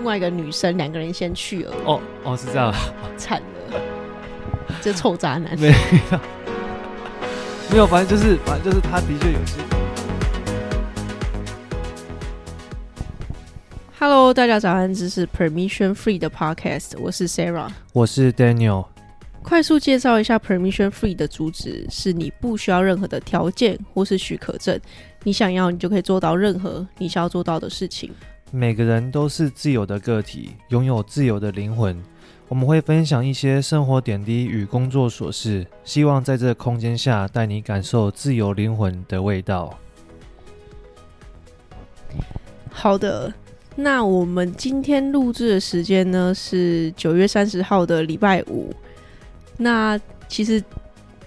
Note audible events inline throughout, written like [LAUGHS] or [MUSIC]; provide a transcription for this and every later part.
另外一个女生，两个人先去了。哦哦，是这样，惨了，[LAUGHS] 这臭渣男。没有，没有，反正就是，反正就是，他的确有些。Hello，大家早安，这是 Permission Free 的 Podcast，我是 Sarah，我是 Daniel。快速介绍一下 Permission Free 的主旨：是你不需要任何的条件或是许可证，你想要，你就可以做到任何你想要做到的事情。每个人都是自由的个体，拥有自由的灵魂。我们会分享一些生活点滴与工作琐事，希望在这空间下带你感受自由灵魂的味道。好的。那我们今天录制的时间呢，是九月三十号的礼拜五。那其实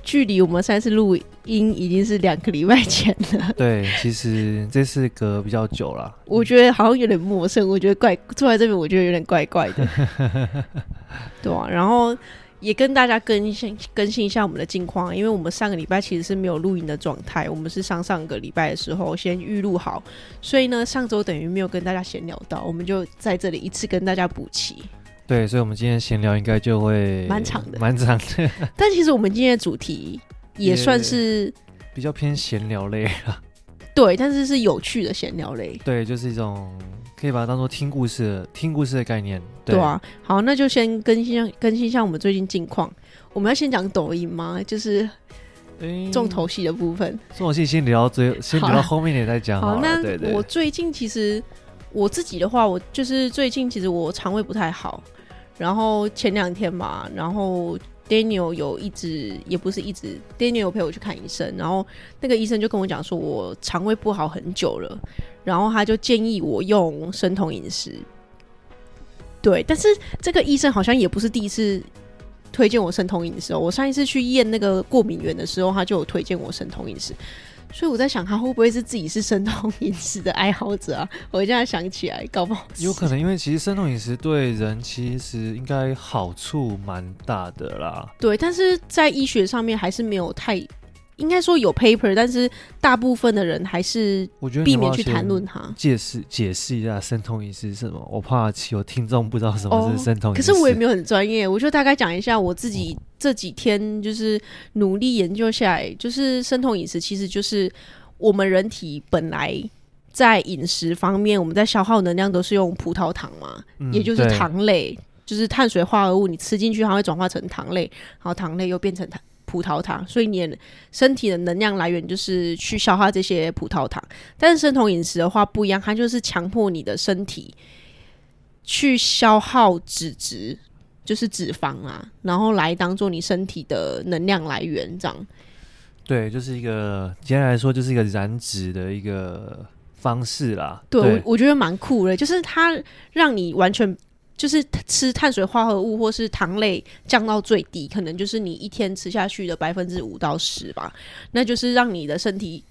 距离我们上次录音已经是两个礼拜前了。[LAUGHS] 对，其实这次隔比较久了。我觉得好像有点陌生，我觉得怪坐在这边，我觉得有点怪怪的。[LAUGHS] 对啊，然后。也跟大家更新更新一下我们的近况，因为我们上个礼拜其实是没有录音的状态，我们是上上个礼拜的时候先预录好，所以呢，上周等于没有跟大家闲聊到，我们就在这里一次跟大家补齐。对，所以，我们今天闲聊应该就会蛮长的，蛮长的。[LAUGHS] 但其实我们今天的主题也算是比较偏闲聊类了。[LAUGHS] 对，但是是有趣的闲聊类。对，就是一种。可以把它当做听故事的、听故事的概念，对，对啊。好，那就先更新更新一下我们最近近况。我们要先讲抖音吗？就是重头戏的部分。欸、重头戏先聊到最，[LAUGHS] 先聊到后面点再讲。好，那我最近其实我自己的话，我就是最近其实我肠胃不太好，然后前两天嘛，然后。Daniel 有一直也不是一直，Daniel 陪我去看医生，然后那个医生就跟我讲说，我肠胃不好很久了，然后他就建议我用生酮饮食。对，但是这个医生好像也不是第一次推荐我生酮饮食哦，我上一次去验那个过敏源的时候，他就有推荐我生酮饮食。所以我在想，他会不会是自己是生酮饮食的爱好者啊？[LAUGHS] 我现在想起来，搞不好有可能，因为其实生酮饮食对人其实应该好处蛮大的啦。对，但是在医学上面还是没有太。应该说有 paper，但是大部分的人还是避免去谈论它。解释解释一下生酮饮食是什么？我怕有听众不知道什么是生酮饮食。可是我也没有很专业，我就大概讲一下我自己这几天就是努力研究下来，就是生酮饮食其实就是我们人体本来在饮食方面，我们在消耗能量都是用葡萄糖嘛，嗯、也就是糖类，就是碳水化合物，你吃进去它会转化成糖类，然后糖类又变成糖。葡萄糖，所以你身体的能量来源就是去消化这些葡萄糖。但是生酮饮食的话不一样，它就是强迫你的身体去消耗脂质，就是脂肪啊，然后来当做你身体的能量来源，这样。对，就是一个简单来说，就是一个燃脂的一个方式啦。对，对我，我觉得蛮酷的，就是它让你完全。就是吃碳水化合物或是糖类降到最低，可能就是你一天吃下去的百分之五到十吧。那就是让你的身体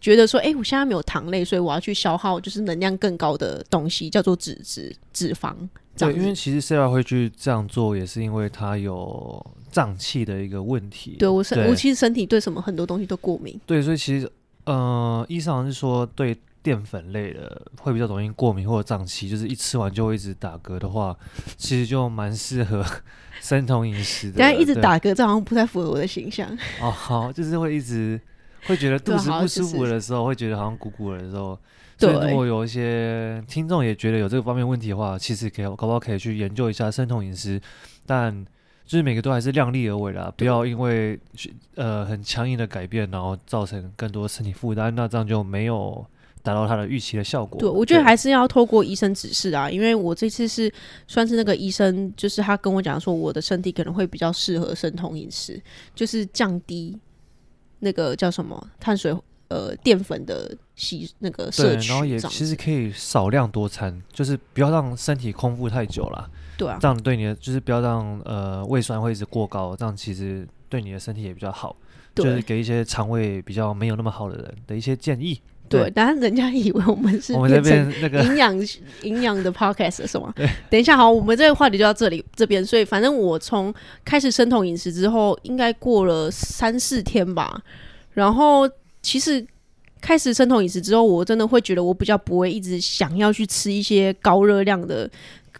觉得说，哎、欸，我现在没有糖类，所以我要去消耗就是能量更高的东西，叫做脂质、脂肪。对，因为其实 Sarah 会去这样做，也是因为他有胀气的一个问题。对我身，我其实身体对什么很多东西都过敏。对，所以其实，呃，医生好像是说对。淀粉类的会比较容易过敏或者胀气，就是一吃完就会一直打嗝的话，其实就蛮适合 [LAUGHS] 生酮饮食的。但一直打嗝，这好像不太符合我的形象。哦，好，就是会一直会觉得肚子不舒服的时候，会觉得好像鼓鼓的时候。对，所以如果有一些听众也觉得有这个方面问题的话，其实可以搞不好可以去研究一下生酮饮食，但就是每个都还是量力而为啦，不要因为呃很强硬的改变，然后造成更多身体负担，那这样就没有。达到他的预期的效果。对，我觉得还是要透过医生指示啊，因为我这次是算是那个医生，就是他跟我讲说，我的身体可能会比较适合生酮饮食，就是降低那个叫什么碳水呃淀粉的吸那个摄取，然后也其实可以少量多餐，就是不要让身体空腹太久了。对啊，这样对你的就是不要让呃胃酸会一直过高，这样其实对你的身体也比较好，就是给一些肠胃比较没有那么好的人的一些建议。对，但是人家以为我们是变成营养 [LAUGHS] 营养的 podcast 是吗？对，等一下，好，我们这个话题就到这里这边。所以，反正我从开始生酮饮食之后，应该过了三四天吧。然后，其实开始生酮饮食之后，我真的会觉得我比较不会一直想要去吃一些高热量的。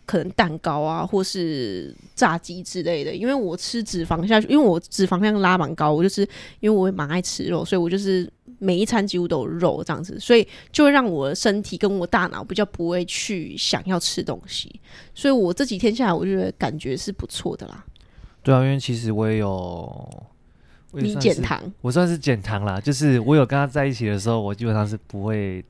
可能蛋糕啊，或是炸鸡之类的，因为我吃脂肪下去，因为我脂肪量拉蛮高，我就是因为我也蛮爱吃肉，所以我就是每一餐几乎都有肉这样子，所以就会让我的身体跟我大脑比较不会去想要吃东西，所以我这几天下来，我觉得感觉是不错的啦。对啊，因为其实我也有，也你减糖，我算是减糖啦，就是我有跟他在一起的时候，我基本上是不会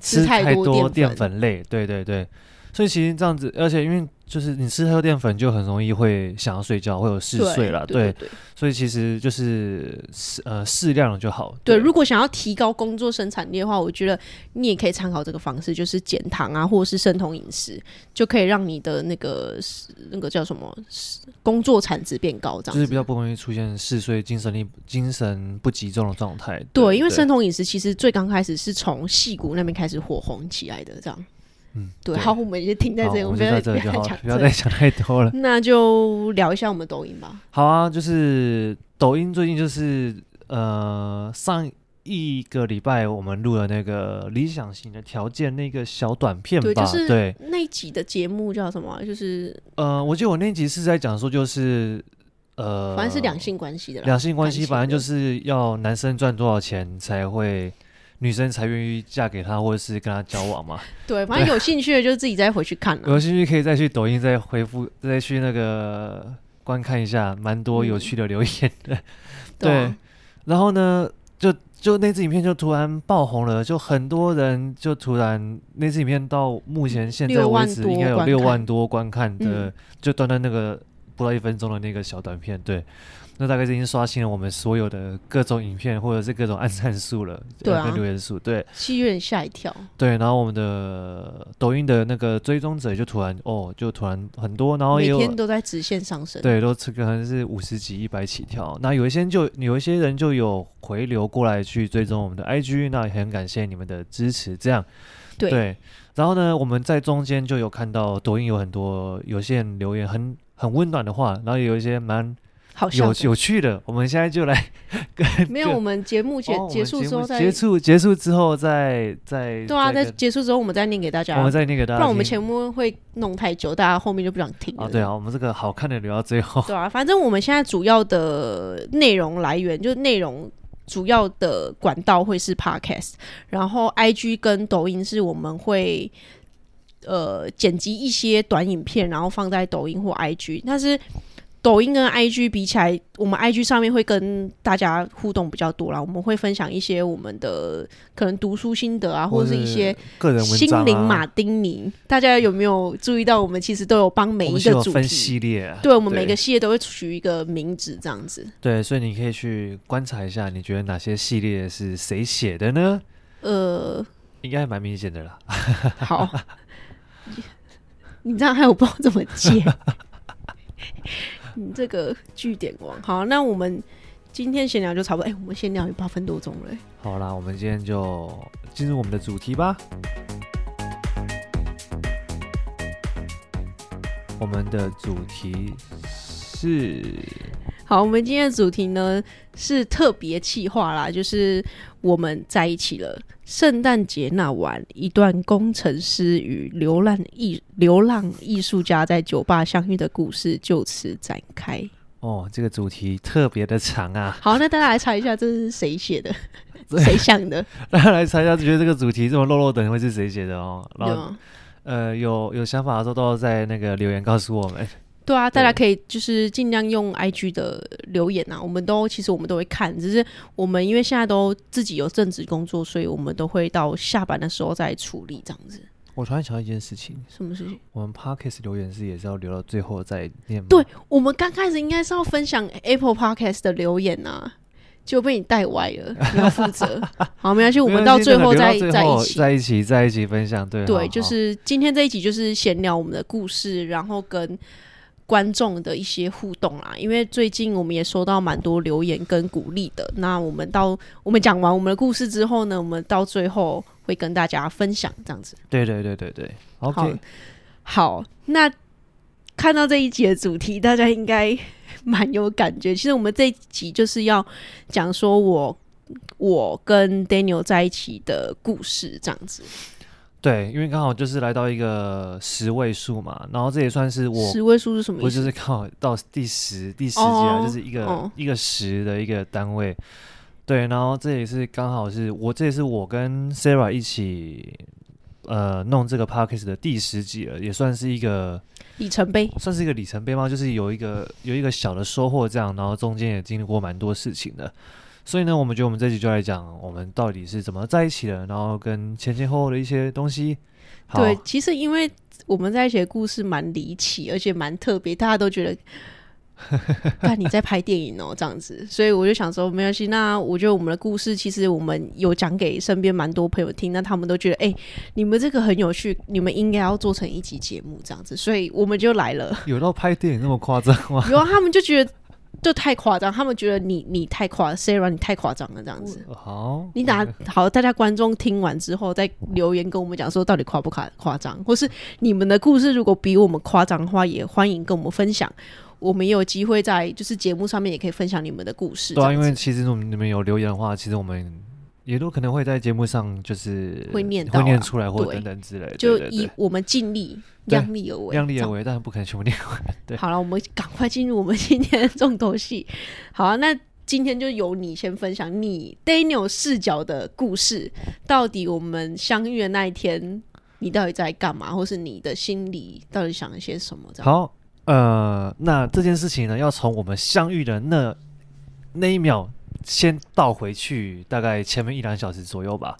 吃太多淀粉类，对对对。所以其实这样子，而且因为就是你吃太多淀粉，就很容易会想要睡觉，会有嗜睡了。对，所以其实就是适呃适量就好。对，对，如果想要提高工作生产力的话，我觉得你也可以参考这个方式，就是减糖啊，或者是生酮饮食，就可以让你的那个那个叫什么工作产值变高，这样就是比较不容易出现嗜睡、精神力、精神不集中的状态。对，因为生酮饮食其实最刚开始是从细谷那边开始火红起来的，这样。嗯，对，好，我们就停在这里，我们不要再讲，不要再讲太多了。[LAUGHS] 那就聊一下我们抖音吧。好啊，就是抖音最近就是呃，上一个礼拜我们录了那个理想型的条件那个小短片吧，对，就是对那一集的节目叫什么？就是呃，我记得我那集是在讲说，就是呃，反正是两性关系的，两性关系，反正就是要男生赚多少钱才会。女生才愿意嫁给他，或者是跟他交往嘛？[LAUGHS] 对，反正有兴趣的就自己再回去看了。有兴趣可以再去抖音再回复，再去那个观看一下，蛮多有趣的留言的。嗯、[LAUGHS] 对，然后呢，就就那支影片就突然爆红了，就很多人就突然那支影片到目前现在为止应该有六万多观看的，嗯、就短短那个不到一分钟的那个小短片，对。那大概已经刷新了我们所有的各种影片，或者是各种按赞数了，对啊，跟留言数，对，其实有点吓一跳。对，然后我们的抖音的那个追踪者就突然哦，就突然很多，然后每天都在直线上升，对，都可能是五十几、一百起跳。那有一些就有一些人就有回流过来去追踪我们的 IG，那也很感谢你们的支持。这样，对，对。然后呢，我们在中间就有看到抖音有很多有些人留言很很温暖的话，然后也有一些蛮。好有有趣的，我们现在就来 [LAUGHS] 跟。[LAUGHS] 没有，我们节目结、哦、结束之后再结束结束之后再再。对啊，在结束之后我们再念给大家。我们再念给大家，不然我们前面会弄太久，大家后面就不想听了。啊，对啊，我们这个好看的留到最后。对啊，反正我们现在主要的内容来源，就是内容主要的管道会是 Podcast，然后 IG 跟抖音是我们会呃剪辑一些短影片，然后放在抖音或 IG，但是。抖音跟 IG 比起来，我们 IG 上面会跟大家互动比较多啦。我们会分享一些我们的可能读书心得啊，或者是一些个人心灵马丁尼。大家有没有注意到，我们其实都有帮每一个主题系列，对，我们每个系列都会取一个名字，这样子。对，所以你可以去观察一下，你觉得哪些系列是谁写的呢？呃，应该还蛮明显的啦。好，你这样还有不知道怎么接。你这个据点王，好，那我们今天闲聊就差不多。哎、欸，我们闲聊有八分多钟了。好啦，我们今天就进入我们的主题吧。我们的主题是，好，我们今天的主题呢是特别企划啦，就是我们在一起了。圣诞节那晚，一段工程师与流浪艺流浪艺术家在酒吧相遇的故事就此展开。哦，这个主题特别的长啊！好，那大家来猜一下，这是谁写的？[LAUGHS] 谁想的？大家来猜一下，觉得这个主题这么落落等会是谁写的哦？然后，呃，有有想法的时候都要在那个留言告诉我们。对啊，大家可以就是尽量用 IG 的留言啊，我们都其实我们都会看，只是我们因为现在都自己有正职工作，所以我们都会到下班的时候再处理这样子。我突然想到一件事情，什么事情？我们 Podcast 留言是也是要留到最后再念吗？对，我们刚开始应该是要分享 Apple Podcast 的留言啊，就被你带歪了，你要负责。[LAUGHS] 好，没关系，我们到最后再在一起，在一起，在一起分享。对，对，就是今天这一集就是闲聊我们的故事，然后跟。观众的一些互动啦，因为最近我们也收到蛮多留言跟鼓励的。那我们到我们讲完我们的故事之后呢，我们到最后会跟大家分享这样子。对对对对对，OK，好，好。那看到这一集的主题，大家应该蛮有感觉。其实我们这一集就是要讲说我我跟 Daniel 在一起的故事，这样子。对，因为刚好就是来到一个十位数嘛，然后这也算是我十位数是什么意思？我就是刚好到第十第十集啊，就是一个、哦、一个十的一个单位。对，然后这也是刚好是我这也是我跟 Sarah 一起呃弄这个 Podcast 的第十集了，也算是一个里程碑，算是一个里程碑吗？就是有一个有一个小的收获这样，然后中间也经历过蛮多事情的。所以呢，我们觉得我们这集就来讲我们到底是怎么在一起的，然后跟前前后后的一些东西。对，其实因为我们在一起的故事蛮离奇，而且蛮特别，大家都觉得，[LAUGHS] 看你在拍电影哦，这样子。所以我就想说，没关系。那我觉得我们的故事，其实我们有讲给身边蛮多朋友听，那他们都觉得，哎、欸，你们这个很有趣，你们应该要做成一集节目这样子。所以我们就来了。[LAUGHS] 有到拍电影那么夸张吗？有啊，他们就觉得。就太夸张，他们觉得你你太夸，Sarah 你太夸张了这样子。好，你打好，大家观众听完之后再留言跟我们讲说，到底夸不夸夸张，或是你们的故事如果比我们夸张的话，也欢迎跟我们分享。我们也有机会在就是节目上面也可以分享你们的故事。对啊，因为其实你们有留言的话，其实我们。也都可能会在节目上，就是会念到、啊、会念出来，或等等之类的。就以我们尽力，量力而为，量力而为，但是不可能全部念完。对，好了，我们赶快进入我们今天的重头戏。好啊，那今天就由你先分享你 Daniel 视角的故事。到底我们相遇的那一天，你到底在干嘛，或是你的心里到底想了些什么？好，呃，那这件事情呢，要从我们相遇的那那一秒。先倒回去，大概前面一两小时左右吧。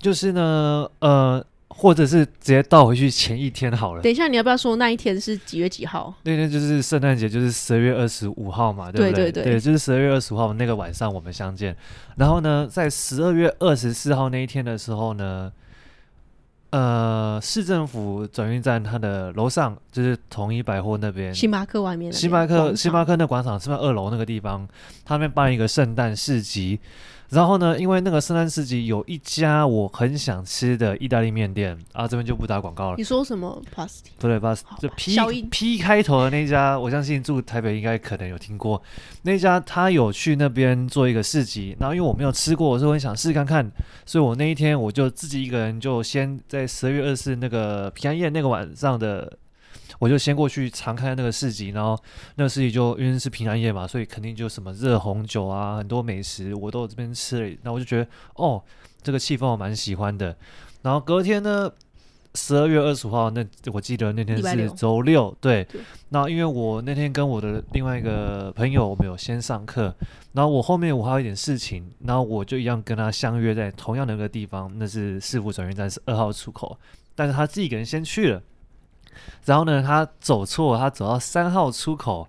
就是呢，呃，或者是直接倒回去前一天好了。等一下，你要不要说那一天是几月几号？那天就是圣诞节，就是十二月二十五号嘛，对不对？对对对，对就是十二月二十五号那个晚上我们相见。然后呢，在十二月二十四号那一天的时候呢。呃，市政府转运站它的楼上就是统一百货那边，星巴克外面，星巴克星巴克那广场是不是二楼那个地方？他们办一个圣诞市集。然后呢，因为那个圣诞市集有一家我很想吃的意大利面店啊，这边就不打广告了。你说什么？Pasti？不对，Pasti 就 P P 开头的那家，我相信住台北应该可能有听过。那家他有去那边做一个市集，然后因为我没有吃过，我是很想试试看看，所以我那一天我就自己一个人就先在十二月二十四那个平安夜那个晚上的。我就先过去尝看那个市集，然后那个市集就因为是平安夜嘛，所以肯定就什么热红酒啊，很多美食我都这边吃了。那我就觉得哦，这个气氛我蛮喜欢的。然后隔天呢，十二月二十五号，那我记得那天是周六，对。那因为我那天跟我的另外一个朋友，我们有先上课，然后我后面我还有一点事情，然后我就一样跟他相约在同样的一个地方，那是市府转运站是二号出口，但是他自己一个人先去了。然后呢，他走错，他走到三号出口。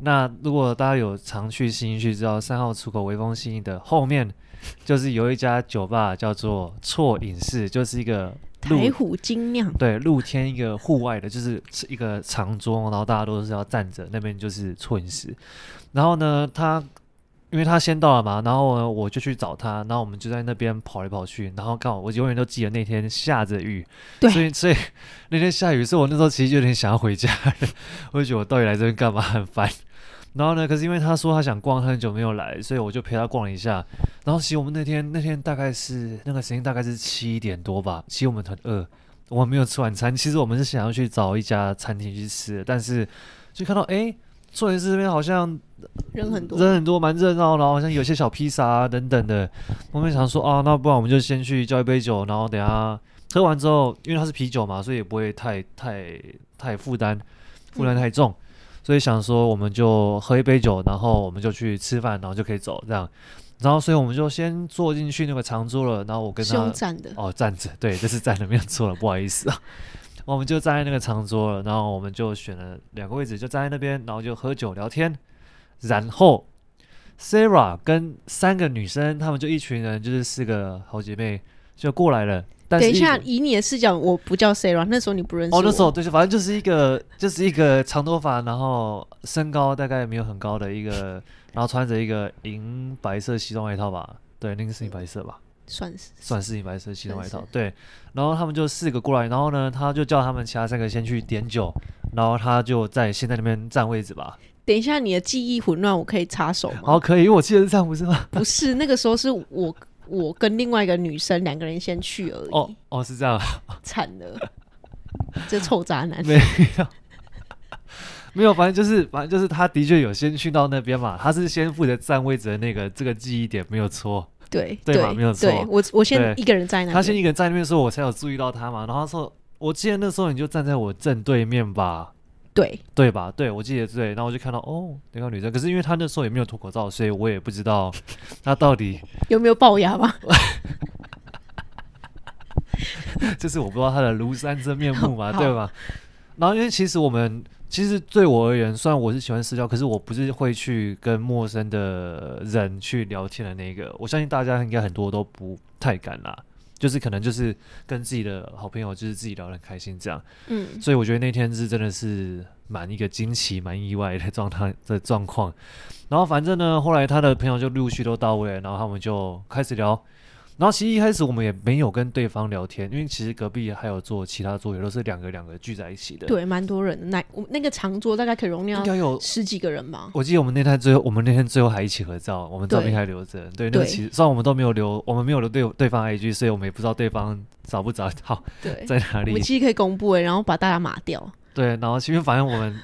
那如果大家有常去新义区，知道三号出口微风新义的后面，[LAUGHS] 就是有一家酒吧，叫做错影视，就是一个台虎精酿，对，露天一个户外的，就是一个长桌，然后大家都是要站着，那边就是错影视。然后呢，他。因为他先到了嘛，然后呢，我就去找他，然后我们就在那边跑来跑去，然后刚好我永远都记得那天下着雨，对，所以所以那天下雨，所以我那时候其实就有点想要回家，我就觉得我到底来这边干嘛，很烦。然后呢，可是因为他说他想逛，他很久没有来，所以我就陪他逛了一下。然后其实我们那天那天大概是那个时间大概是七点多吧，其实我们很饿，我们没有吃晚餐。其实我们是想要去找一家餐厅去吃的，但是就看到哎。错饮室这边好像人很多，人很多，蛮热闹，然后好像有些小披萨啊等等的。我们想说啊，那不然我们就先去叫一杯酒，然后等下喝完之后，因为它是啤酒嘛，所以也不会太太太负担，负担太重，嗯，所以想说我们就喝一杯酒，然后我们就去吃饭，然后就可以走这样。然后所以我们就先坐进去那个长桌了，然后我跟他哦站着，对，这是站着没有错了，不好意思啊。我们就站在那个长桌了，然后我们就选了两个位置，就站在那边，然后就喝酒聊天。然后 Sarah 跟三个女生，她们就一群人，就是四个好姐妹就过来了。但是等一下，以你的视角，我不叫 Sarah，那时候你不认识我。哦，那时候对，反正就是一个，就是一个长头发，然后身高大概没有很高的一个，然后穿着一个银白色西装外套吧？对，那个是银白色吧？算是算是银白色西装外套，对。然后他们就四个过来，然后呢，他就叫他们其他三个先去点酒，然后他就在现在那边占位置吧。等一下，你的记忆混乱，我可以插手吗？好，可以，因为我记得是这样，不是吗？不是，那个时候是我我跟另外一个女生两个人先去而已。哦哦，是这样，惨了，[LAUGHS] 这臭渣男。没有，[LAUGHS] 没有，反正就是，反正就是，他的确有先去到那边嘛，他是先负责占位置的那个，这个记忆点没有错。对对嘛，没有错。我我先一个人在那，他先一个人在那边的时候，我才有注意到他嘛。然后他说，我记得那时候你就站在我正对面吧。对对吧？对，我记得对，然后我就看到哦，那个女生，可是因为她那时候也没有脱口罩，所以我也不知道 [LAUGHS] 她到底有没有龅牙吧。[LAUGHS] 这是我不知道她的庐山真面目嘛，对吧？然后因为其实我们其实对我而言，虽然我是喜欢私交，可是我不是会去跟陌生的人去聊天的那个。我相信大家应该很多都不太敢啦。就是可能就是跟自己的好朋友，就是自己聊得很开心这样，嗯，所以我觉得那天是真的是蛮一个惊奇、蛮意外的状态 [LAUGHS] 的状况。然后反正呢，后来他的朋友就陆续都到位，然后他们就开始聊。然后其实一开始我们也没有跟对方聊天，因为其实隔壁还有坐其他桌，也都是两个两个聚在一起的。对，蛮多人的。那我那个长桌大概可以容纳应该有十几个人吧。我记得我们那天最后，我们那天最后还一起合照，我们照片还留着。对，那个其实虽然我们都没有留，我们没有留对对方 IG，所以我们也不知道对方找不找到对 [LAUGHS] 在哪里。我们其实可以公布诶，然后把大家码掉。对，然后其实反正我们，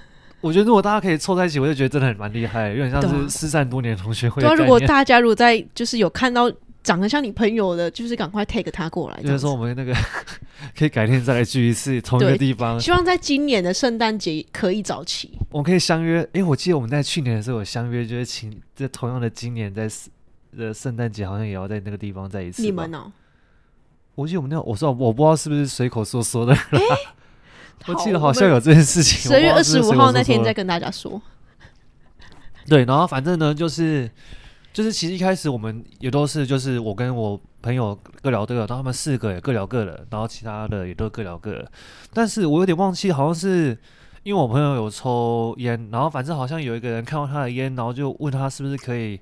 我觉得如果大家可以凑在一起，我就觉得真的很蛮厉害，有点像是失散多年的同学会。对，如果大家如果在就是有看到。长得像你朋友的，就是赶快 take 他过来。就是说，我们那个 [LAUGHS] 可以改天再来聚一次，同一个地方。希望在今年的圣诞节可以早起。我们可以相约。哎、欸，我记得我们在去年的时候有相约，就是请这同样的今年在的圣诞节，好像也要在那个地方再一次。你们呢？我记得我们那，我说我不知道是不是随口说说的。欸、[LAUGHS] 我记得好像有这件事情。十月二十五号那天再跟大家说。对，然后反正呢，就是。就是其实一开始我们也都是，就是我跟我朋友各聊各的，然后他们四个也各聊各的，然后其他的也都各聊各的。但是我有点忘记，好像是因为我朋友有抽烟，然后反正好像有一个人看到他的烟，然后就问他是不是可以，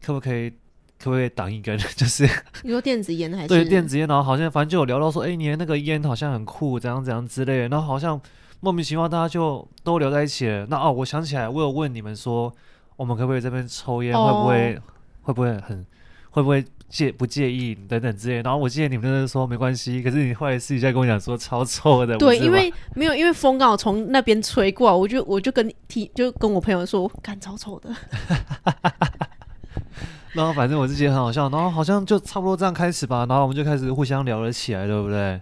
可不可以，可不可以挡一根？[LAUGHS] 就是你说电子烟还是？对，电子烟，然后好像反正就有聊到说，哎、你的那个烟好像很酷，怎样怎样之类的。然后好像莫名其妙大家就都聊在一起了。那哦，我想起来，我有问你们说。我们可不可以这边抽烟？会不会、oh. 会不会很会不会介不介意等等之类？然后我记得你们那时候说没关系，可是你后来私底下跟我讲说超臭的。对，因为没有，因为风刚好从那边吹过，我就我就跟提就跟我朋友说，干超臭的。[LAUGHS] 然后反正我自己也很好笑，然后好像就差不多这样开始吧，然后我们就开始互相聊了起来，对不对？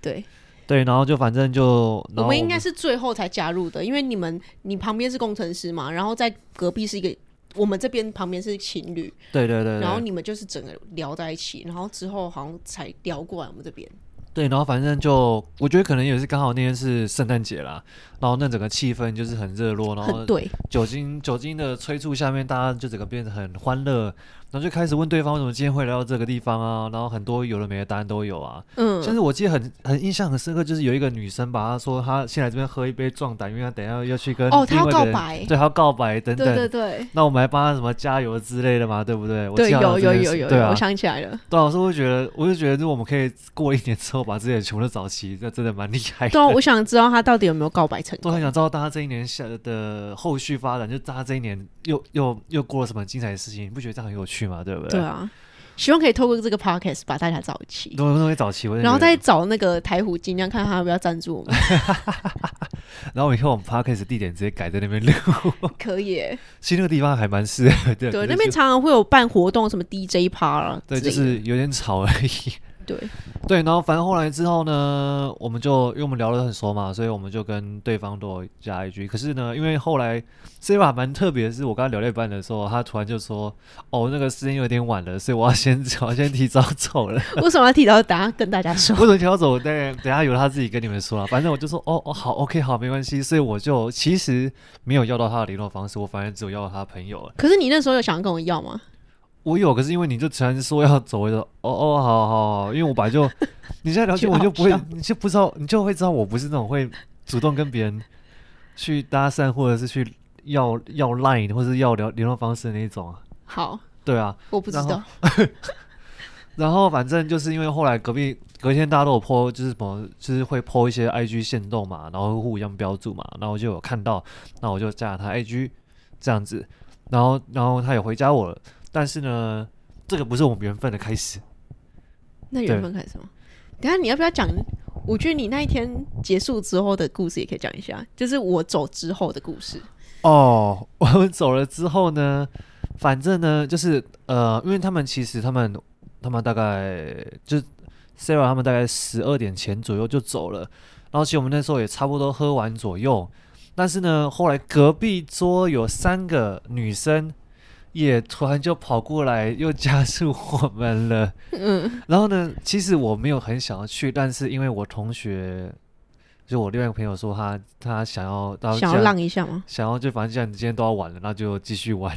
对。对，然后就反正就我们，应该是最后才加入的，因为你们你旁边是工程师嘛，然后在隔壁是一个，我们这边旁边是情侣，对对对，对，然后你们就是整个聊在一起，然后之后好像才聊过来我们这边。对，然后反正就我觉得可能也是刚好那天是圣诞节啦，然后那整个气氛就是很热络，然后酒精酒精的催促下面，大家就整个变得很欢乐。然后就开始问对方为什么今天会来到这个地方啊？然后很多有的没的答案都有啊。嗯，但是我记得很很印象很深刻，就是有一个女生吧，她说她先来这边喝一杯壮胆，因为她等一下要去跟哦，她要告白，对，她要告白等等。对对对。那我们还帮她什么加油之类的嘛，对不对？对，有有有有。对啊，我想起来了。对，我是会觉得，我就觉得，如果我们可以过一年之后把这些全部都找齐，那真的蛮厉害的。对啊，我想知道她到底有没有告白成功。我很想知道大家这一年下的后续发展，就大家这一年又又又过了什么精彩的事情？你不觉得这样很有趣吗？对不对？对啊。希望可以透过这个 podcast 把大家找齐，找齐，然后再找那个台虎精酿，看他要不要赞助我们。[LAUGHS] 然后以后我们 podcast 地点直接改在那边录，[LAUGHS] 可以。其实那个地方还蛮适合的，对，那边常常会有办活动，什么 DJ part，对，就是有点吵而已。对对，然后反正后来之后呢，我们就因为我们聊得很熟嘛，所以我们就跟对方都加一句。可是呢，因为后来这一把蛮特别的是，我刚刚聊了一半的时候，他突然就说：“哦，那个时间有点晚了，所以我要先 [LAUGHS] 我要先提早走了。”为什么要提早？等下跟大家说。为什么提早走？对，等下由他自己跟你们说了。反正我就说：“哦哦，好，OK，好，没关系。”所以我就其实没有要到他的联络方式，我反正只有要到他朋友了。可是你那时候有想跟我要吗？我有，可是因为你就突然说要走，我就说哦哦，好好好，因为我本来就 [LAUGHS] 你现在了解我就不会，你就不知道，你就会知道我不是那种会主动跟别人去搭讪，或者是去要要 line 或者是要聊联络方式的那一种啊。好，对啊，我不知道。然后 [LAUGHS] 反正就是因为后来隔壁隔天大家都有 po，就是什么就是会 po 一些 IG 限动嘛，然后互相标注嘛，然后我就有看到，那我就加了他 IG 这样子，然后然后他也回加我了，但是呢，这个不是我们缘分的开始。那缘分开始吗？等下你要不要讲？我觉得你那一天结束之后的故事也可以讲一下，就是我走之后的故事。哦，[LAUGHS] 我们走了之后呢，反正呢，就是呃，因为他们其实他们他们大概就 Sarah 他们大概十二点前左右就走了，然后其实我们那时候也差不多喝完左右，但是呢，后来隔壁桌有三个女生。也突然就跑过来，又加速我们了。嗯，然后呢，其实我没有很想要去，但是因为我同学，就我另外一个朋友说他他想要，想要浪一下吗？想要就反正既然你今天都要玩了，那就继续玩。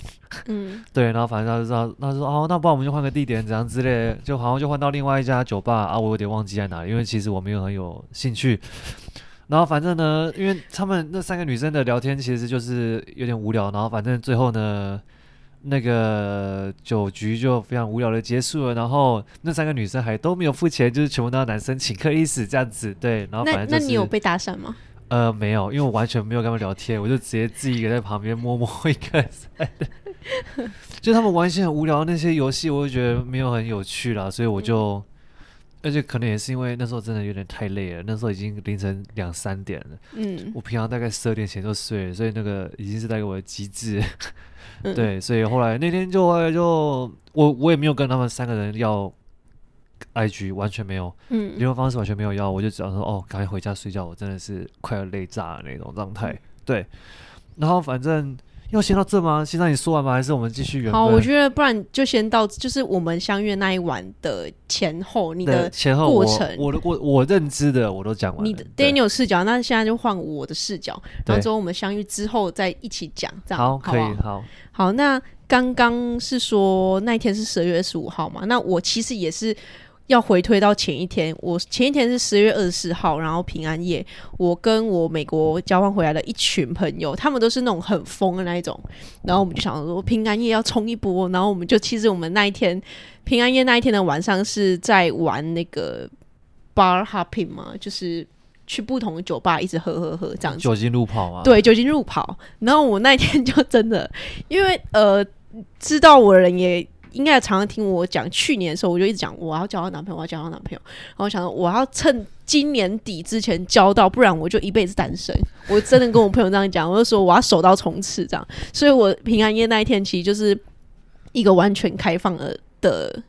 嗯，[LAUGHS] 对，然后反正他就知道，他说哦，那不然我们就换个地点，怎样之类，就好像就换到另外一家酒吧啊，我有点忘记在哪里，因为其实我没有很有兴趣。然后反正呢，因为他们那三个女生的聊天其实就是有点无聊，然后反正最后呢。那个酒局就非常无聊的结束了，然后那三个女生还都没有付钱，就是全部都要男生请客意思这样子，对，然后反正、就是、那那你有被搭讪吗？呃，没有，因为我完全没有跟他们聊天，我就直接自己一个在旁边摸摸一个，[LAUGHS] 就他们玩一些很无聊的那些游戏，我就觉得没有很有趣啦，所以我就，嗯、而且可能也是因为那时候真的有点太累了，那时候已经凌晨两三点了，嗯，我平常大概十二点前就睡了，所以那个已经是带给我的极致。嗯、[LAUGHS] 对，所以后来那天就后来就我我也没有跟他们三个人要 IG，完全没有，嗯，联络方式完全没有要，我就只要说哦，赶快回家睡觉，我真的是快要累炸的那种状态。对，然后反正。要先到这吗？先让你说完吗？还是我们继续原？好，我觉得不然就先到，就是我们相约那一晚的前后，你的前后过程，我的我我认知的我都讲完了。你的 Daniel 视角，那现在就换我的视角，然后之后我们相遇之后再一起讲，这样好，好可以好。好，那刚刚是说那一天是十二月二十五号嘛？那我其实也是。要回推到前一天，我前一天是十月二十四号，然后平安夜，我跟我美国交换回来的一群朋友，他们都是那种很疯的那一种，然后我们就想说平安夜要冲一波，然后我们就其实我们那一天平安夜那一天的晚上是在玩那个 bar hopping 嘛，就是去不同的酒吧一直喝喝喝这样子，酒精路跑啊，对，酒精路跑，然后我那一天就真的，因为呃，知道我的人也。应该常常听我讲，去年的时候我就一直讲我要交到男朋友，我要交到男朋友。然后想说我要趁今年底之前交到，不然我就一辈子单身。我真的跟我朋友这样讲，我就说我要守到冲刺这样。所以我平安夜那一天其实就是一个完全开放的的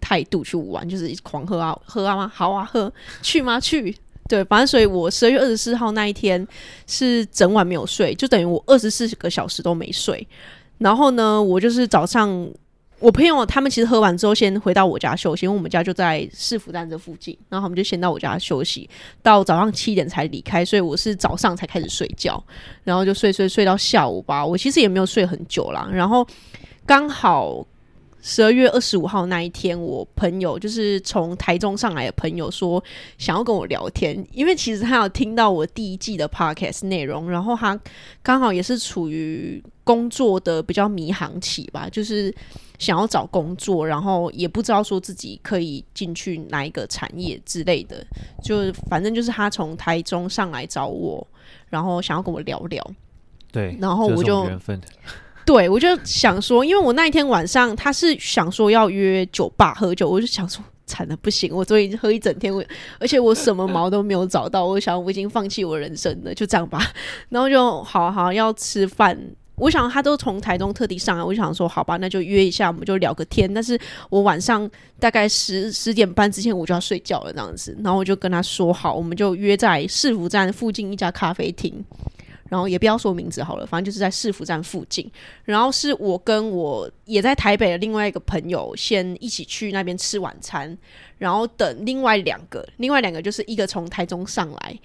态度去玩，就是狂喝啊喝啊吗？好啊喝，去吗？去。对，反正所以我十二月二十四号那一天是整晚没有睡，就等于我二十四个小时都没睡。然后呢，我就是早上。我朋友他们其实喝完之后，先回到我家休息，因为我们家就在市府站这附近，然后他们就先到我家休息，到早上七点才离开，所以我是早上才开始睡觉，然后就睡睡睡到下午吧。我其实也没有睡很久啦，然后刚好十二月二十五号那一天，我朋友就是从台中上来的朋友说想要跟我聊天，因为其实他有听到我第一季的 podcast 内容，然后他刚好也是处于工作的比较迷航期吧，就是。想要找工作，然后也不知道说自己可以进去哪一个产业之类的，就反正就是他从台中上来找我，然后想要跟我聊聊。对，然后我就缘分。对，我就想说，因为我那一天晚上他是想说要约酒吧喝酒，我就想说惨了不行，我昨天喝一整天，我而且我什么毛都没有找到，我想我已经放弃我人生了，就这样吧。然后就好好要吃饭。我想他都从台中特地上来，我想说好吧，那就约一下，我们就聊个天。但是我晚上大概十十点半之前我就要睡觉了，这样子。然后我就跟他说好，我们就约在市府站附近一家咖啡厅，然后也不要说名字好了，反正就是在市府站附近。然后是我跟我也在台北的另外一个朋友先一起去那边吃晚餐，然后等另外两个，另外两个就是一个从台中上来。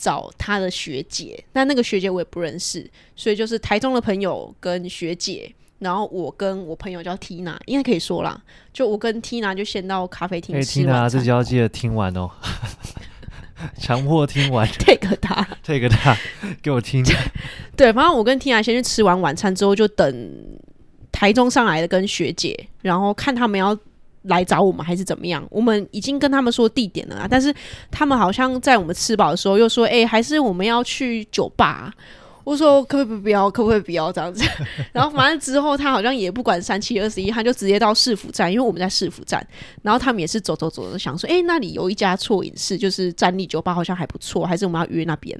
找他的学姐，但那个学姐我也不认识，所以就是台中的朋友跟学姐，然后我跟我朋友叫 Tina，应该可以说啦，就我跟 Tina 就先到咖啡厅吃晚餐。Tina 自己要记得听完哦，[LAUGHS] [LAUGHS] 强迫听完，take 他，take 他，给我听。对，反正我跟 Tina 先去吃完晚餐之后，就等台中上来的跟学姐，然后看他们要。来找我们还是怎么样？我们已经跟他们说地点了啊，但是他们好像在我们吃饱的时候又说，哎、欸，还是我们要去酒吧啊。我说可不可以不要，可不可以不要这样子？[LAUGHS] 然后反正之后他好像也不管三七二十一，他就直接到市府站，因为我们在市府站。然后他们也是走走走的，想说，哎，那里有一家错饮室，就是站立酒吧，好像还不错，还是我们要约那边。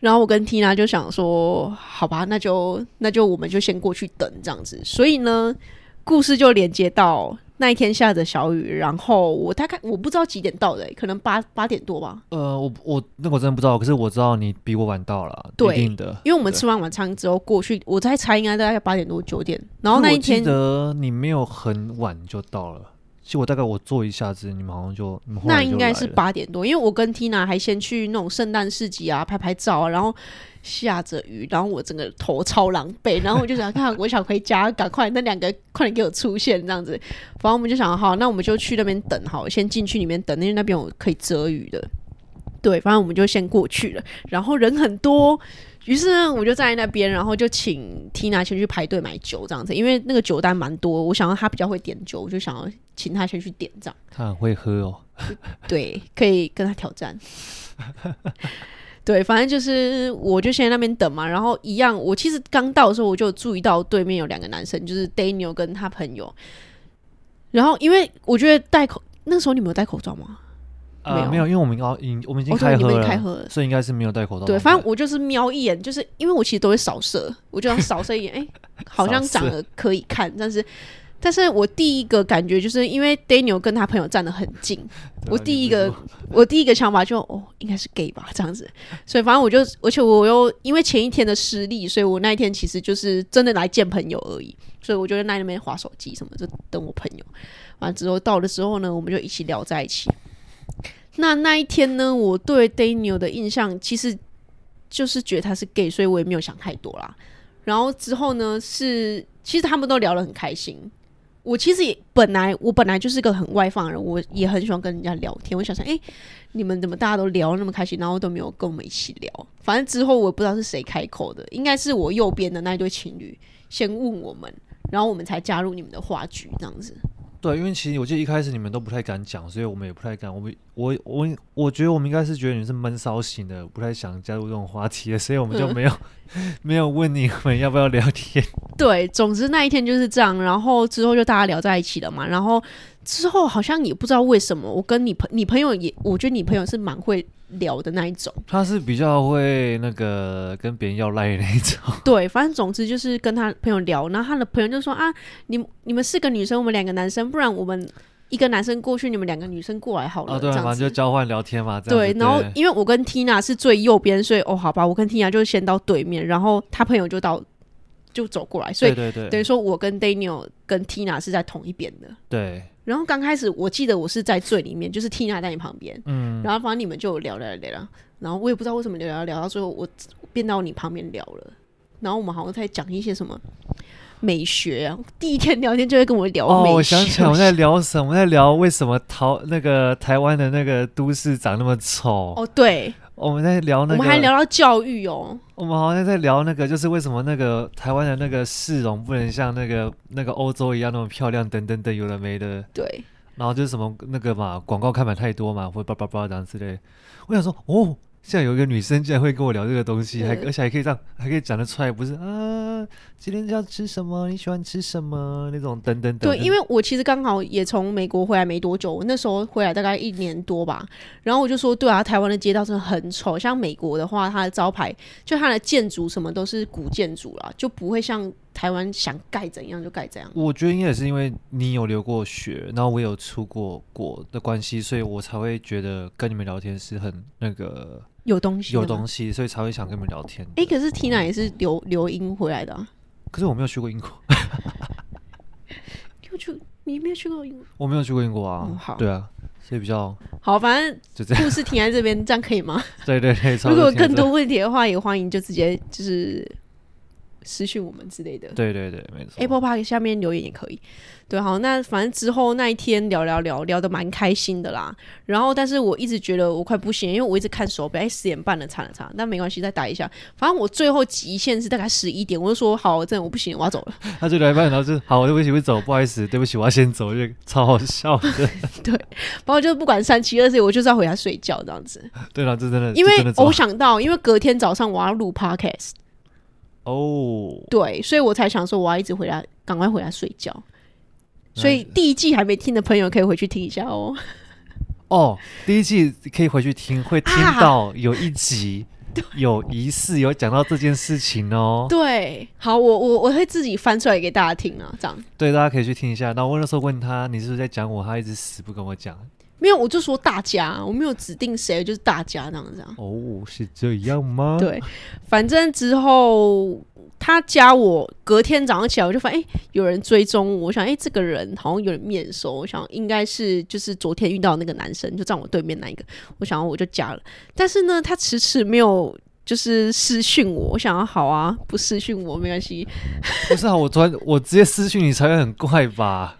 然后我跟 Tina 就想说，好吧，那就那就我们就先过去等这样子。所以呢，故事就连接到。那一天下着小雨，然后我大概我不知道几点到的，可能八八点多吧。呃，我我那个我真的不知道，可是我知道你比我晚到了，对一定的，因为我们吃完晚餐之后过去，我在猜应该大概八点多九点。然后那一天，我记得你没有很晚就到了，其实我大概我坐一下子，你们好像就，就那应该是八点多，因为我跟 Tina 还先去那种圣诞市集啊拍拍照啊，然后。下着雨，然后我整个头超狼狈，然后我就想看，我想回家，赶快那两个快点给我出现这样子。反正我们就想，好，那我们就去那边等，好，先进去里面等，因为那边我可以遮雨的。对，反正我们就先过去了，然后人很多，于是呢，我就站在那边，然后就请 Tina 先去排队买酒这样子，因为那个酒单蛮多，我想要他比较会点酒，我就想要请他先去点这样。他很会喝哦，对，可以跟他挑战。[LAUGHS] 对，反正就是，我就先在那边等嘛。然后一样，我其实刚到的时候，我就注意到对面有两个男生，就是 Daniel 跟他朋友。然后，因为我觉得戴口，那时候你没有戴口罩吗？呃、没有，没有，因为我们已经我们已经开喝了，开喝了，所以应该是没有戴口罩。对，反正我就是瞄一眼，就是因为我其实都会扫射，我就想扫射一眼，[LAUGHS] 哎，好像长得可以看，但是。但是我第一个感觉就是因为 Daniel 跟他朋友站得很近，我第一个我第一个想法就哦，应该是 gay 吧这样子，所以反正我就而且我又因为前一天的失利，所以我那一天其实就是真的来见朋友而已，所以我就在那边划手机什么，就等我朋友。完之后到了之后呢，我们就一起聊在一起。那那一天呢，我对 Daniel 的印象其实就是觉得他是 gay，所以我也没有想太多啦。然后之后呢，是其实他们都聊得很开心。我其实也本来我本来就是个很外放的人，我也很喜欢跟人家聊天。我想想，哎、你们怎么大家都聊那么开心，然后都没有跟我们一起聊？反正之后我也不知道是谁开口的，应该是我右边的那一对情侣先问我们，然后我们才加入你们的话局这样子。对，因为其实我记得一开始你们都不太敢讲，所以我们也不太敢。我们我我我觉得我们应该是觉得你是闷骚型的，不太想加入这种话题的，所以我们就没有 [LAUGHS] 没有问你们要不要聊天。[LAUGHS] 对，总之那一天就是这样，然后之后就大家聊在一起了嘛，然后。之后好像也不知道为什么，我跟你朋你朋友也，我觉得你朋友是蛮会聊的那一种。他是比较会那个跟别人要赖的那一种。[LAUGHS] 对，反正总之就是跟他朋友聊，然后他的朋友就说啊，你你们四个女生，我们两个男生，不然我们一个男生过去，你们两个女生过来好了。啊，对，反正就交换聊天嘛。对，然后因为我跟 Tina 是最右边，所以哦，好吧，我跟 Tina 就先到对面，然后他朋友就到就走过来，所以对对对，等于说我跟 Daniel 跟 Tina 是在同一边的。对。然后刚开始我记得我是在最里面，就是 Tina 在你旁边，嗯，然后反正你们就聊聊聊聊，然后我也不知道为什么聊聊聊到最后我变到你旁边聊了，然后我们好像在讲一些什么美学啊，第一天聊天就会跟我聊美学。哦，我想起来我们在聊什么？我们在聊为什么台那个台湾的那个都市长那么丑？哦，对。我们在聊那个，我们还聊到教育哦。我们好像在聊那个，就是为什么那个台湾的那个市容不能像那个那个欧洲一样那么漂亮，等等等，有的没的。对。然后就是什么那个嘛，广告看板太多嘛，或叭叭叭这样之类。我想说，哦。现在有一个女生竟然会跟我聊这个东西，还而且还可以这样，还可以讲得出来，不是啊？今天要吃什么？你喜欢吃什么？那种等等等。对，因为我其实刚好也从美国回来没多久，我那时候回来大概一年多吧。然后我就说，对啊，台湾的街道真的很丑。像美国的话，它的招牌就它的建筑什么都是古建筑啦，就不会像台湾想盖怎样就盖怎样。我觉得应该也是因为你有留过学，然后我有出过国的关系，所以我才会觉得跟你们聊天是很那个。有东西，有东西，所以才会想跟你们聊天。哎、欸，可是 Tina 也是留留英回来的、啊。可是我没有去过英国。[LAUGHS] 你有去？你没有去过英国？我没有去过英国啊。嗯、好，对啊，所以比较好。反正就这样，故事停在这边，这样可以吗？对 [LAUGHS] 对对。[LAUGHS] 如果有更多问题的话，也欢迎就直接就是私讯我们之类的。对对对，没错。Apple Park 下面留言也可以。对，好，那反正之后那一天聊聊聊聊的蛮开心的啦。然后，但是我一直觉得我快不行，因为我一直看手表，哎，十点半了，差了差。但没关系，再打一下。反正我最后极限是大概十一点，我就说好，真的我不行，我要走了。他就来半，然后就好，[LAUGHS] 对不起，我走，不好意思，对不起，我要先走，就超好笑的。对，然后就不管三七二十一，我就是要回家睡觉这样子。对了，这真的，因为我想到，因为隔天早上我要录 Podcast。哦。对，所以我才想说我要一直回来，赶快回来睡觉。所以第一季还没听的朋友可以回去听一下哦。[LAUGHS] 哦，第一季可以回去听，会听到有一集、啊、有疑似有讲到这件事情哦。[LAUGHS] 对，好，我我我会自己翻出来给大家听啊，这样。对，大家可以去听一下。那我那时候问他，你是不是在讲我？他一直死不跟我讲。没有，我就说大家，我没有指定谁，就是大家这样子。哦，是这样吗？对，反正之后他加我，隔天早上起来我就发现，哎，有人追踪我，我想，哎，这个人好像有点面熟，我想应该是就是昨天遇到那个男生，就站我对面那一个，我想我就加了，但是呢，他迟迟没有就是私讯我，我想要好啊，不私讯我没关系。不是啊，我昨天我直接私讯你才会很怪吧？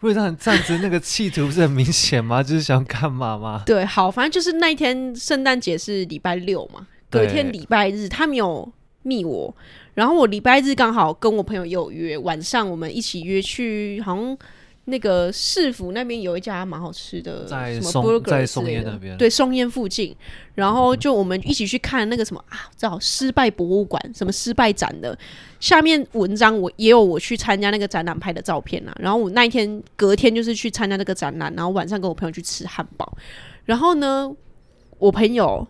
会让你站着那个企图不是很明显吗？就是想干嘛吗？对，好，反正就是那一天圣诞节是礼拜六嘛，隔天礼拜日他没有密我，然后我礼拜日刚好跟我朋友有约，晚上我们一起约去，好像。那个市府那边有一家蛮好吃的，在什么 burger 在松烟那边，对，松烟附近。然后就我们一起去看那个什么啊，叫失败博物馆，什么失败展的。下面文章我也有我去参加那个展览拍的照片啊。然后我那一天隔天就是去参加那个展览，然后晚上跟我朋友去吃汉堡。然后呢，我朋友。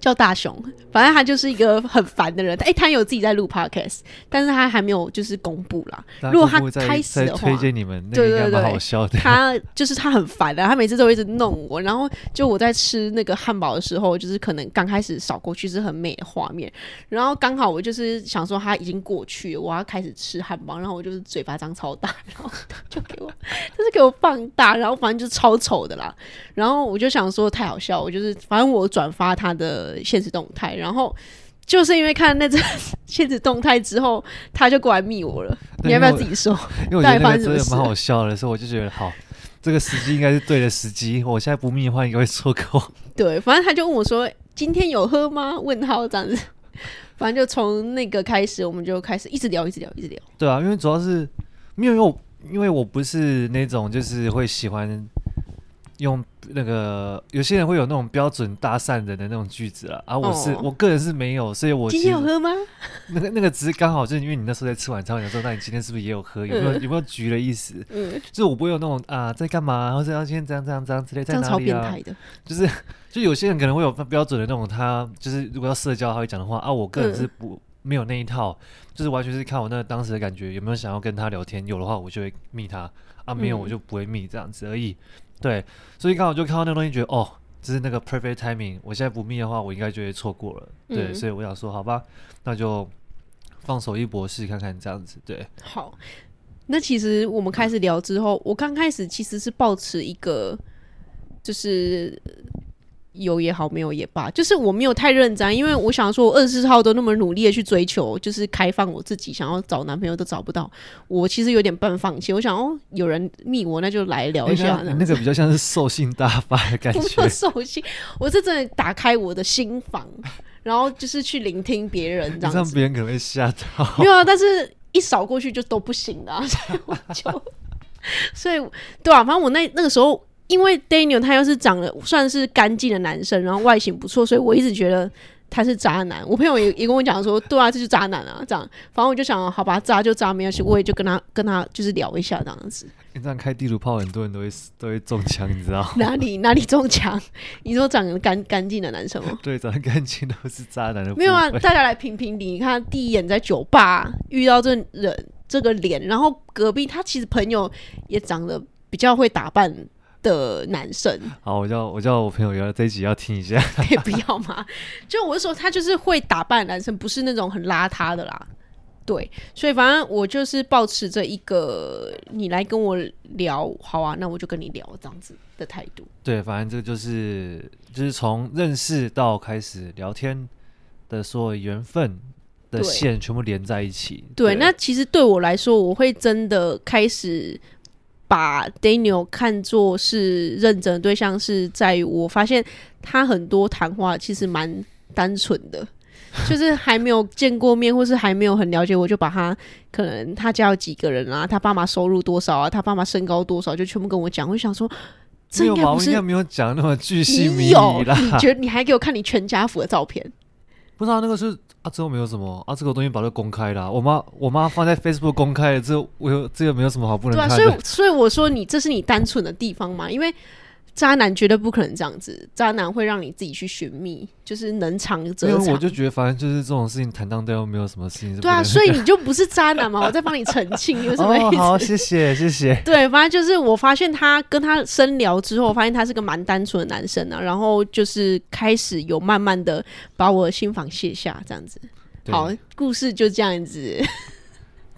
叫大雄，反正他就是一个很烦的人。哎、欸，他有自己在录 podcast，但是他还没有就是公布啦。如果他开始的话，推荐你们。对对对，他就是他很烦的，他每次都一直弄我。然后就我在吃那个汉堡的时候，就是可能刚开始扫过去是很美的画面，然后刚好我就是想说他已经过去了，我要开始吃汉堡，然后我就是嘴巴张超大，然后他就给我，就是给我放大，然后反正就是超丑的啦。然后我就想说太好笑，我就是反正我转发他的。限时动态，然后就是因为看那阵 [LAUGHS] 现实动态之后，他就过来密我了。你要不要自己说？因为我觉得那个真的蛮好笑的，所以我就觉得好，这个时机应该是对的时机。我现在不密的话，应该会错过。对，反正他就问我说：“今天有喝吗？”问号这样子。[LAUGHS] 反正就从那个开始，我们就开始一直聊，一直聊，一直聊。对啊，因为主要是没有，因为我因为我不是那种就是会喜欢。用那个有些人会有那种标准搭讪人的那种句子啊，啊、我是、哦、我个人是没有，所以我今天有喝吗？[LAUGHS] 那个那个只是刚好就是因为你那时候在吃晚餐，我想说那你今天是不是也有喝？有没有、嗯、有没有局的意思？嗯，就是我不会有那种啊在干嘛，或者要今天这样这样这样之类，在哪里啊？超变态的，就是就有些人可能会有标准的那种，他就是如果要社交他会讲的话啊，我个人是不、嗯、没有那一套，就是完全是看我那个当时的感觉有没有想要跟他聊天，有的话我就会密他啊，没有我就不会密这样子而已。对，所以刚好就看到那个东西，觉得哦，这是那个 perfect timing。我现在不密的话，我应该就会错过了。对，嗯、所以我想说，好吧，那就放手一搏试看看这样子。对，好。那其实我们开始聊之后，我刚开始其实是抱持一个，就是。有也好，没有也罢，就是我没有太认真，因为我想说，我二十四号都那么努力的去追求，就是开放我自己，想要找男朋友都找不到，我其实有点半放弃。我想哦，有人密我，那就来聊一下。欸、那，那个比较像是兽性大发的感觉。兽性，我是真的打开我的心房，然后就是去聆听别人这样子。让别人可能会吓到。没有啊，但是一扫过去就都不行了，所以我就，[LAUGHS] 所以对啊，反正我那那个时候。因为 Daniel 他又是长得算是干净的男生，然后外形不错，所以我一直觉得他是渣男。我朋友也也跟我讲说，对啊，这就是渣男啊，这样。反正我就想，好吧，渣就渣，没关系。我也就跟他跟他就是聊一下这样子。你这样开地图炮，很多人都会都会中枪，你知道？哪里哪里中枪？你说长得干干净的男生吗？对，长得干净都是渣男的。没有啊，大家来评评理。你看第一眼在酒吧遇到这人这个脸，然后隔壁他其实朋友也长得比较会打扮的男生，好，我叫我叫我朋友，原来这一集要听一下，[LAUGHS] 可以不要吗？就我是说，他就是会打扮男生，不是那种很邋遢的啦。对，所以反正我就是抱持着一个你来跟我聊，好啊，那我就跟你聊这样子的态度。对，反正这就是就是从认识到开始聊天的所有缘分，的线全部连在一起。对，对，那其实对我来说，我会真的开始把 Daniel 看作是认真的对象，是在于我发现他很多谈话其实蛮单纯的，就是还没有见过面，或是还没有很了解，我就把他可能他家有几个人啊，他爸妈收入多少啊，他爸妈身高多少，就全部跟我讲。我想说，这应该不是没有讲那么巨细靡遗啦。你觉得你还给我看你全家福的照片？不知道那个是啊，之后没有什么啊，这个东西把它公开了、啊。我妈我妈放在 Facebook 公开了，这我有这个没有什么好不能看的。对啊，所以所以我说你这是你单纯的地方嘛，因为。渣男绝对不可能这样子，渣男会让你自己去寻觅，就是能藏则藏。因为我就觉得，反正就是这种事情坦荡荡，又没有什么事情。对啊，所以你就不是渣男嘛？我在帮你澄清，有什么意思？[LAUGHS] 哦、好，谢谢，谢谢。[LAUGHS] 对，反正就是我发现他跟他深聊之后，发现他是个蛮单纯的男生啊。然后就是开始有慢慢的把我的心房卸下，这样子。好，故事就这样子。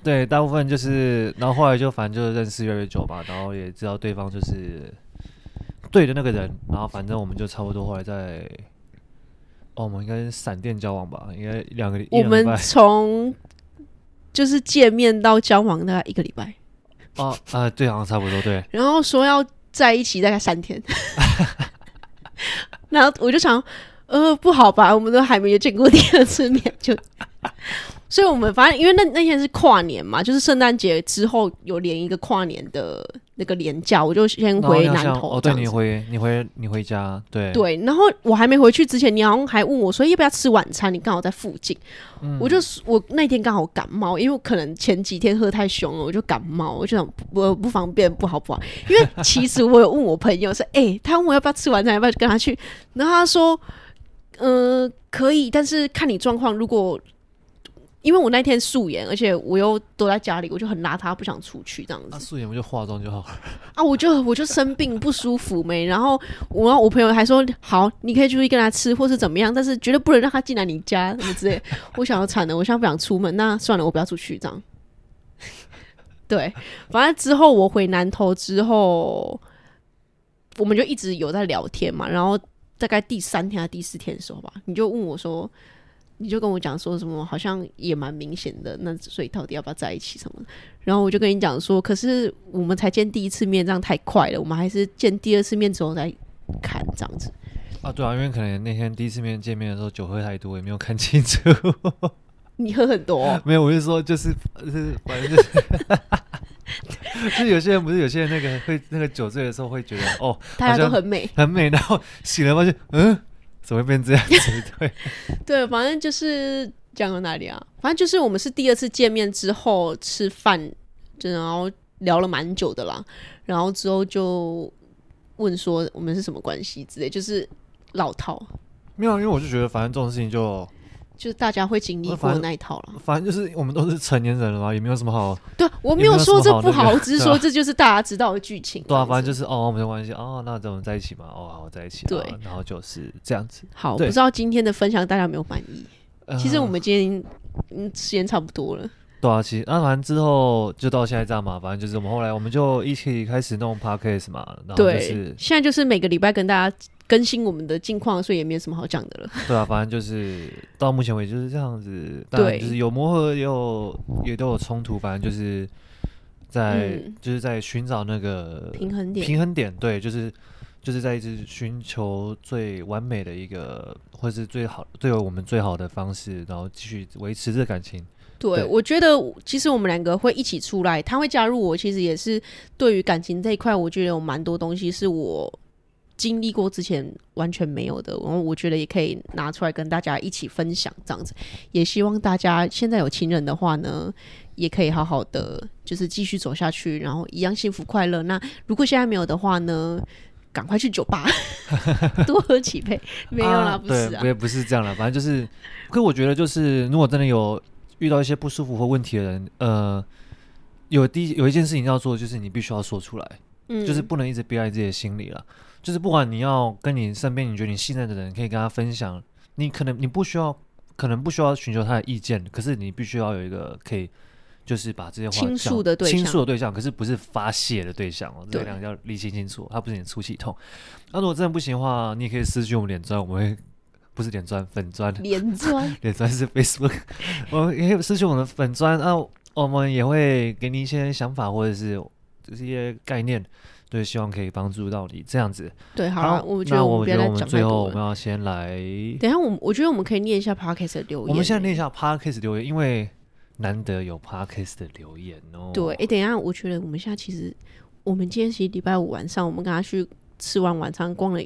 对，大部分就是，然后后来就反正就认识越来越久吧，然后也知道对方就是。对的那个人，然后反正我们就差不多后来在，哦，我们应该是闪电交往吧，应该两个礼拜。我们从就是见面到交往大概一个礼拜。哦，啊、呃，对，好像差不多对。然后说要在一起大概三天，[LAUGHS] 然后我就想，呃，不好吧，我们都还没有见过第二次面就。所以我们反正因为那那天是跨年嘛，就是圣诞节之后有连一个跨年的那个连假，我就先回南投。哦，对，你回你回你回家，对对。然后我还没回去之前，你好像还问我说要不要吃晚餐，你刚好在附近。嗯、我就我那天刚好感冒，因为我可能前几天喝太凶了，我就感冒，我就想我不方便，不好不好。因为其实我有问我朋友说，哎、欸，他问我要不要吃晚餐，要不要跟他去？然后他说，嗯、呃，可以，但是看你状况，如果。因为我那天素颜，而且我又躲在家里，我就很邋遢，不想出去这样子。啊，素颜我就化妆就好了。啊，我就 [LAUGHS] 我就生病不舒服没，然后我我朋友还说好，你可以出去跟他吃或是怎么样，但是绝对不能让他进来你家什么之类。[LAUGHS] 我想要惨了，我现在不想出门，那算了，我不要出去这样。[LAUGHS] 对，反正之后我回南投之后，我们就一直有在聊天嘛，然后大概第三天还是第四天的时候吧，你就问我说。你就跟我讲说什么，好像也蛮明显的，那所以到底要不要在一起什么？然后我就跟你讲说，可是我们才见第一次面，这样太快了，我们还是见第二次面之后再看这样子。啊，对啊，因为可能那天第一次面见面的时候酒喝太多，也没有看清楚。[LAUGHS] 你喝很多？哦？没有，我就说就是就是反正就是，就是有些人不是有些人那个会那个酒醉的时候会觉得哦，大家都很美很美，然后醒了发现嗯。怎么会变这样子？对，[LAUGHS] 对，反正就是讲到哪里啊？反正就是我们是第二次见面之后吃饭，就然后聊了蛮久的啦。然后之后就问说我们是什么关系之类，就是老套。没有，因为我就觉得反正这种事情就。就是大家会经历过的那一套了，反正就是我们都是成年人了嘛，也没有什么好。对，我没有说这不好，我只是说这就是大家知道的剧情。对啊，反正就是哦，我们有关系哦，那我们在一起嘛，哦，好，在一起。对，然后就是这样子。好，不知道今天的分享大家有没有满意？其实我们今天嗯时间差不多了。对啊，其实那反正之后就到现在这样嘛，反正就是我们后来我们就一起开始弄 podcast 嘛，然后就是现在就是每个礼拜跟大家。更新我们的近况，所以也没有什么好讲的了。[LAUGHS] 对啊，反正就是到目前为止就是这样子。对，就是有磨合，也有也都有冲突，反正就是在、嗯、就是在寻找那个平衡点。平衡点，对，就是就是在一直寻求最完美的一个，或是最好对我们最好的方式，然后继续维持这感情。对，对我觉得其实我们两个会一起出来，他会加入我，其实也是对于感情这一块，我觉得有蛮多东西是我。经历过之前完全没有的，然后我觉得也可以拿出来跟大家一起分享，这样子。也希望大家现在有情人的话呢，也可以好好的就是继续走下去，然后一样幸福快乐。那如果现在没有的话呢，赶快去酒吧多喝几杯。没有啦，啊、不是、啊，对，也不是这样了。反正就是，可我觉得就是，如果真的有遇到一些不舒服或问题的人，呃，有第一有一件事情要做，就是你必须要说出来，嗯，就是不能一直憋在自己的心里了。就是不管你要跟你身边你觉得你信任的人，可以跟他分享。你可能你不需要，可能不需要寻求他的意见，可是你必须要有一个可以，就是把这些话倾诉的对象，倾诉的对象，可是不是发泄的对象哦。这两个要理清清楚，他不是你出气筒。那如果真的不行的话，你也可以私讯我们脸砖，我们会不是脸砖，粉砖。脸砖，脸砖是 Facebook。[LAUGHS] 我们也失去我们的粉砖啊，我们也会给你一些想法或者是这些概念，对，希望可以帮助到你这样子。对，好了，我觉得我们最后我们要先来，等一下我我觉得我们可以念一下 Podcast 的留言。我们现在念一下 Podcast 留言，因为难得有 Podcast 的留言哦。对，哎，等一下，我觉得我们现在其实。我们今天其实礼拜五晚上，我们跟他去吃完晚餐，逛了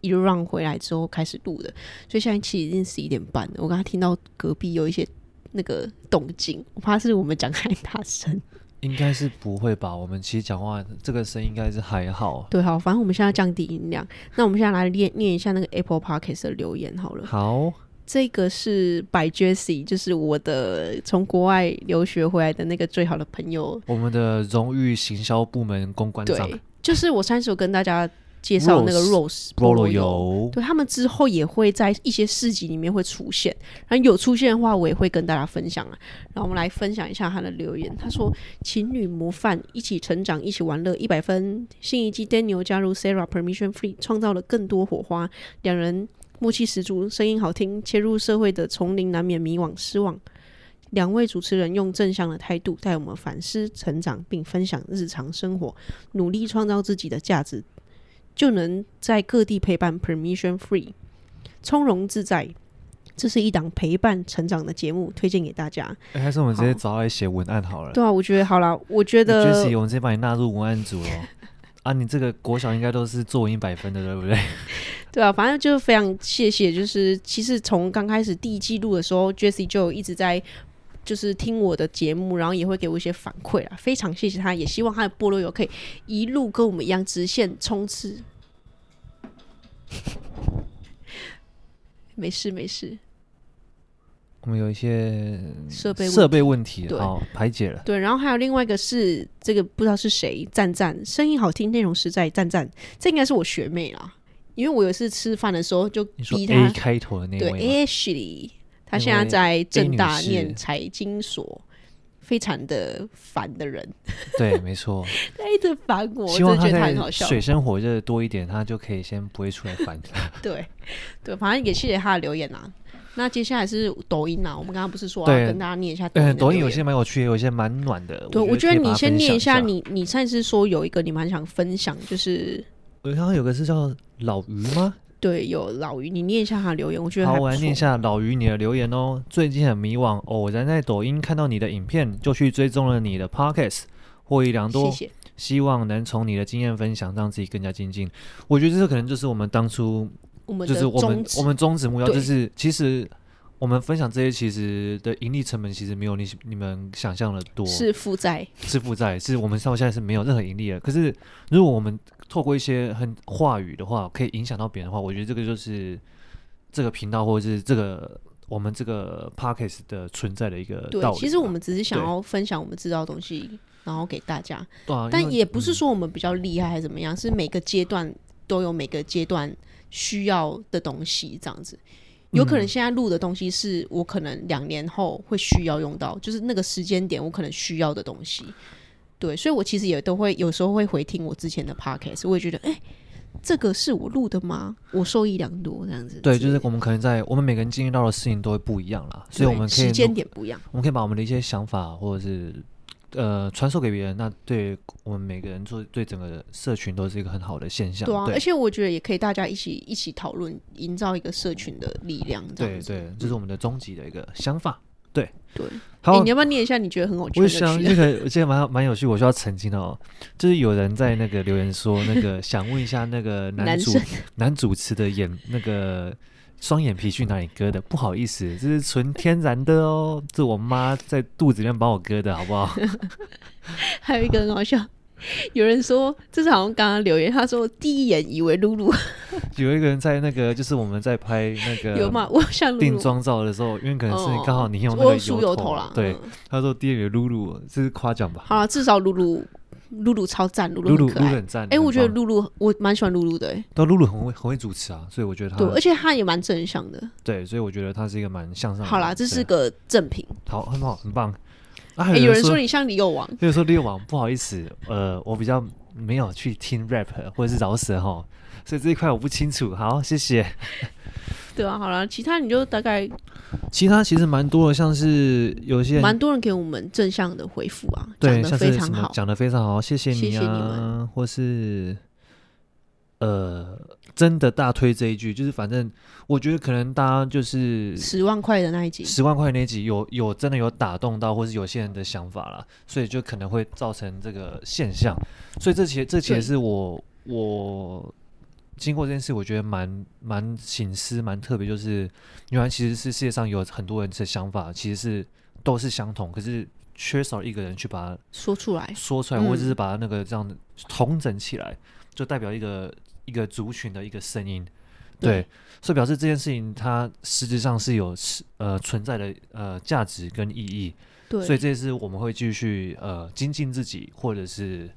一路 run 回来之后开始录的，所以现在其实已经十一点半了。我刚才听到隔壁有一些那个动静，我怕是我们讲太大声。应该是不会吧？我们其实讲话这个声音应该是还好。对，好，反正我们现在降低音量。那我们现在来念念一下那个 Apple Podcast 的留言好了。好。这个是 By Jessie，就是我的从国外留学回来的那个最好的朋友，我们的荣誉行销部门公关长。对，就是我上次有跟大家介绍那个 Rose 菠萝油，对，他们之后也会在一些市集里面会出现，然后有出现的话，我也会跟大家分享啊。然后我们来分享一下他的留言，他说：“情侣模范，一起成长，一起玩乐，一百分。新一季 Daniel 加入 Sarah Permission Free，创造了更多火花，两人。”默契十足，声音好听，切入社会的丛林难免迷惘失望。两位主持人用正向的态度带我们反思成长，并分享日常生活，努力创造自己的价值，就能在各地陪伴。Permission Free，从容自在。这是一档陪伴成长的节目，推荐给大家。还是我们直接找来写文案好了好。对啊，我觉得好了，我觉得。Jessie，我们直接把你纳入文案组了。[LAUGHS] 啊，你这个国小应该都是作文一百分的，对不对？[LAUGHS] 对啊，反正就是非常谢谢，就是其实从刚开始第一季录的时候，Jessie 就一直在就是听我的节目，然后也会给我一些反馈啊，非常谢谢他，也希望他的菠萝油可以一路跟我们一样直线冲刺。[LAUGHS] 没事没事，我们有一些设备设备问题，好排解了。对，然后还有另外一个是这个不知道是谁，赞赞，声音好听，内容实在，赞赞，这应该是我学妹啦。因为我有一次吃饭的时候就逼他，A 开头的那位对，Ashley，他现在在正大念财经所，非常的烦的人。[LAUGHS] 对，没错，他一直烦我，希望他觉得他很好笑。水深火热多一点，他就可以先不会出来烦他。[LAUGHS] 对，对，反正也谢谢他的留言啊。那接下来是抖音啊，我们刚刚不是说要跟大家念一下抖音？对，抖音有些蛮有趣，有些蛮暖的。对，我觉得你先念一下，你你上次说有一个你蛮想分享，就是。我刚刚有个是叫老于吗？对，有老于，你念一下他留言，我觉得好。我来念一下老于你的留言哦。最近很迷惘，偶然在抖音看到你的影片，就去追踪了你的 Podcast，获益良多。谢谢。希望能从你的经验分享，让自己更加精进。我觉得这可能就是我们当初，就是我们我们宗旨目标，就是其实。我们分享这些，其实的盈利成本其实没有你你们想象的多，是负债，是负债，是我们到现在是没有任何盈利的。可是如果我们透过一些很话语的话，可以影响到别人的话，我觉得这个就是这个频道或者是这个我们这个 podcast 的存在的一个道理。对，其实我们只是想要分享我们知道的东西，然后给大家。对啊，但也不是说我们比较厉害还是怎么样，嗯，是每个阶段都有每个阶段需要的东西，这样子。有可能现在录的东西是我可能两年后会需要用到，就是那个时间点我可能需要的东西。对，所以我其实也都会有时候会回听我之前的 podcast，我也觉得，哎、欸，这个是我录的吗？我受益良多，这样子。对，就是我们可能在我们每个人经历到的事情都会不一样啦，所以我们可以时间点不一样，我们可以把我们的一些想法或者是。呃，传授给别人，那对我们每个人做，对整个社群都是一个很好的现象。对而且我觉得也可以大家一起一起讨论，营造一个社群的力量。对对，这是我们的终极的一个想法。对对，好、欸，你要不要念一下？你觉得很有趣？我想这个，我记得蛮蛮有趣。我需要澄清哦，就是有人在那个留言说，那个想问一下那个男主 [LAUGHS] 男，男主持的演那个。双眼皮去哪里割的？不好意思，这是纯天然的哦，这我妈在肚子里面帮我割的，好不好？[LAUGHS] 还有一个很好笑，[LAUGHS] 有人说这是好像刚刚留言，他说第一眼以为露露。[LAUGHS] 有一个人在那个，就是我们在拍那个有吗？我像定妆照的时候，因为可能是刚好你用那个油头，哦、油头啦。对，嗯、他说第一眼露露，这是夸奖吧？好了，至少露露。露露超赞，露露露很赞，哎、欸，我觉得露露，我蛮喜欢露露的、但露露很会很会主持啊，所以我觉得她，对，而且她也蛮正向的，对，所以我觉得她是一个蛮向上的。好啦，这是个正品，好，很好，很棒。啊，有人，说你像李友王，有人说李幼王，不好意思，呃，我比较没有去听 rap 或者是饶舌哈，所以这一块我不清楚。好，谢谢。[LAUGHS] 对啊，好了，其他你就大概，其他其实蛮多的，像是有些蛮多人给我们正向的回复啊，对，讲的非常好，讲的非常好，谢谢你啊，谢谢你们，或是呃，真的大推这一句，就是反正我觉得可能大家就是十万块的那一集，十万块那一集有有真的有打动到，或是有些人的想法啦，所以就可能会造成这个现象，所以这其实这其实是我我。经过这件事，我觉得蛮蛮醒思，蛮特别，就是原来其实是世界上有很多人的想法，其实是都是相同，可是缺少一个人去把它说出来，说出来，或者是把那个这样统整起来，就代表一个一个族群的一个声音，对，所以表示这件事情它实质上是有呃存在的呃价值跟意义，对，所以这也是我们会继续呃精进自己，或者是。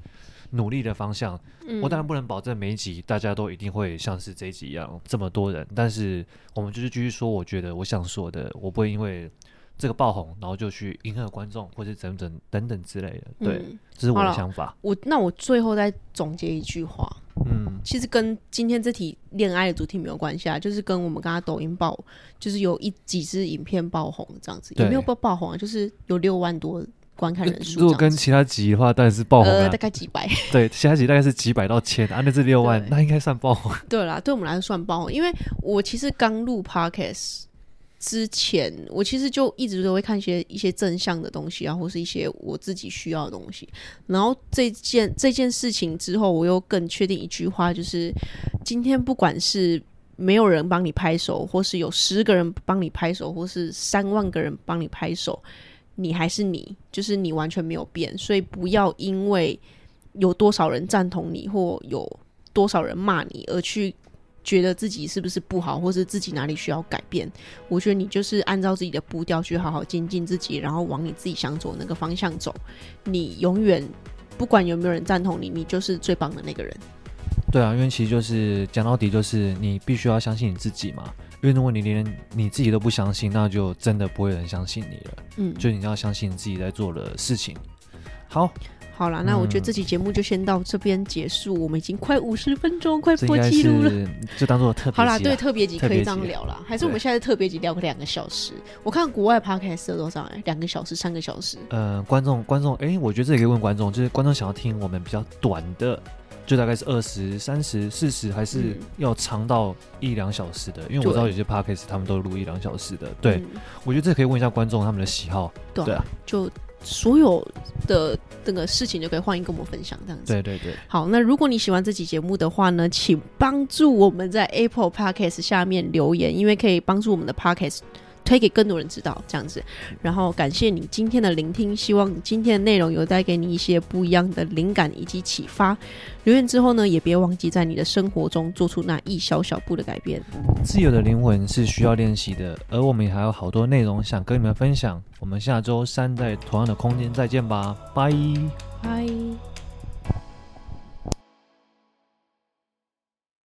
努力的方向，我当然不能保证每一集大家都一定会像是这一集一样这么多人，但是我们就是继续说，我觉得我想说的，我不会因为这个爆红，然后就去迎合观众或者等等等等之类的。对，嗯、这是我的想法。我那我最后再总结一句话，嗯，其实跟今天这题恋爱的主题没有关系啊，就是跟我们刚刚抖音爆，就是有一几支影片爆红这样子，也没有爆爆红啊？就是有六万多。观看人数，如果跟其他集的话，当然是爆红、啊呃、大概几百。[LAUGHS] 对，其他集大概是几百到千啊，那是六万，那应该算爆红。对啦，对我们来说算爆红，因为我其实刚录 Podcast 之前，我其实就一直都会看一些一些正向的东西啊，或是一些我自己需要的东西。然后这件这件事情之后，我又更确定一句话，就是今天不管是没有人帮你拍手，或是有十个人帮你拍手，或是三万个人帮你拍手。你还是你，就是你完全没有变，所以不要因为有多少人赞同你，或有多少人骂你，而去觉得自己是不是不好，或是自己哪里需要改变。我觉得你就是按照自己的步调去好好精进自己，然后往你自己想走的那个方向走。你永远不管有没有人赞同你，你就是最棒的那个人。对啊，因为其实就是讲到底，就是你必须要相信你自己嘛。因为如果你连你自己都不相信，那就真的不会有人相信你了。嗯，就你要相信你自己在做的事情。好，好了，那我觉得这期节目就先到这边结束。嗯、我们已经快五十分钟，快破纪录了。就当做特别。好啦，对，特别集可以这样聊啦。还是我们现在特别集聊个两个小时？我看国外 podcast 多少？哎，两个小时、三个小时。呃，观众，观众，哎、欸，我觉得这也可以问观众，就是观众想要听我们比较短的。就大概是二十三十四十，还是要长到一两小时的？嗯、因为我知道有些 podcast 他们都录一两小时的。对，嗯、我觉得这可以问一下观众他们的喜好。对啊，对啊，就所有的这个事情就可以欢迎跟我们分享这样子。对对对。好，那如果你喜欢这期节目的话呢，请帮助我们在 Apple Podcast 下面留言，因为可以帮助我们的 podcast。推给更多人知道，这样子。然后感谢你今天的聆听，希望今天的内容有带给你一些不一样的灵感以及启发。留言之后呢，也别忘记在你的生活中做出那一小小步的改变。自由的灵魂是需要练习的，而我们也还有好多内容想跟你们分享。我们下周三在同样的空间再见吧，拜拜。